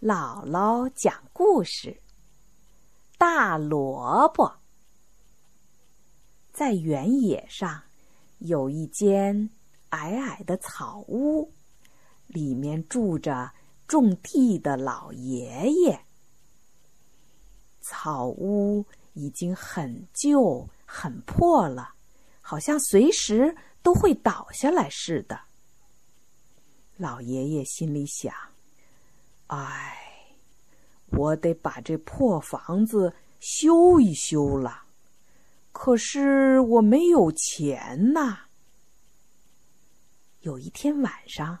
姥姥讲故事：大萝卜。在原野上有一间矮矮的草屋，里面住着种地的老爷爷。草屋已经很旧、很破了，好像随时都会倒下来似的。老爷爷心里想。哎，我得把这破房子修一修了，可是我没有钱呐。有一天晚上，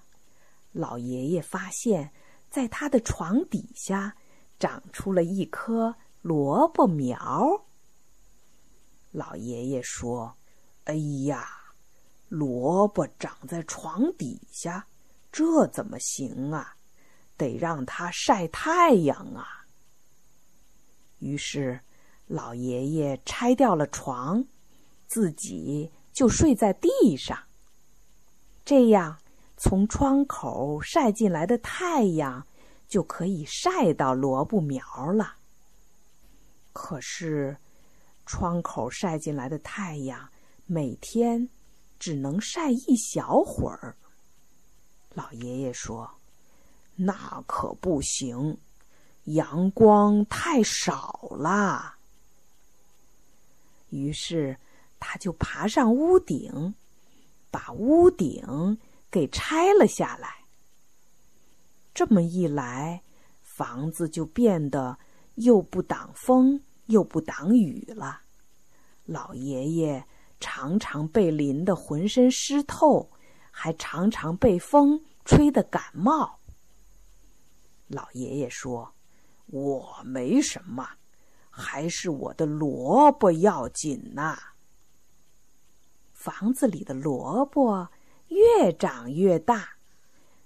老爷爷发现，在他的床底下长出了一棵萝卜苗。老爷爷说：“哎呀，萝卜长在床底下，这怎么行啊？”得让它晒太阳啊！于是，老爷爷拆掉了床，自己就睡在地上。这样，从窗口晒进来的太阳就可以晒到萝卜苗了。可是，窗口晒进来的太阳每天只能晒一小会儿。老爷爷说。那可不行，阳光太少了。于是，他就爬上屋顶，把屋顶给拆了下来。这么一来，房子就变得又不挡风又不挡雨了。老爷爷常常被淋得浑身湿透，还常常被风吹得感冒。老爷爷说：“我没什么，还是我的萝卜要紧呐。”房子里的萝卜越长越大，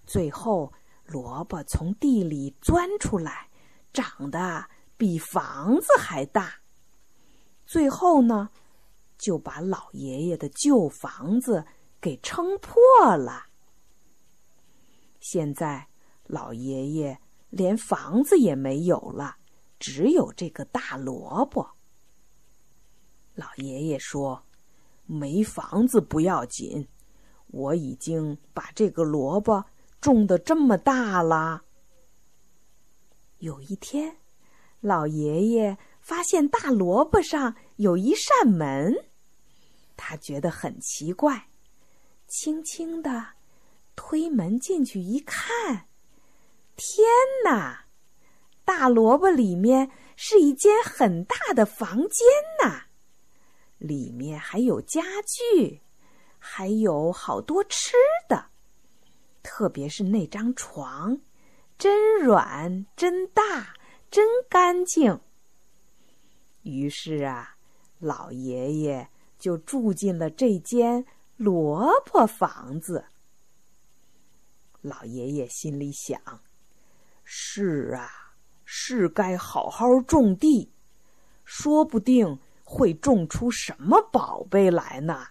最后萝卜从地里钻出来，长得比房子还大。最后呢，就把老爷爷的旧房子给撑破了。现在，老爷爷。连房子也没有了，只有这个大萝卜。老爷爷说：“没房子不要紧，我已经把这个萝卜种的这么大了。”有一天，老爷爷发现大萝卜上有一扇门，他觉得很奇怪，轻轻的推门进去一看。天哪！大萝卜里面是一间很大的房间呐，里面还有家具，还有好多吃的，特别是那张床，真软、真大、真干净。于是啊，老爷爷就住进了这间萝卜房子。老爷爷心里想。是啊，是该好好种地，说不定会种出什么宝贝来呢。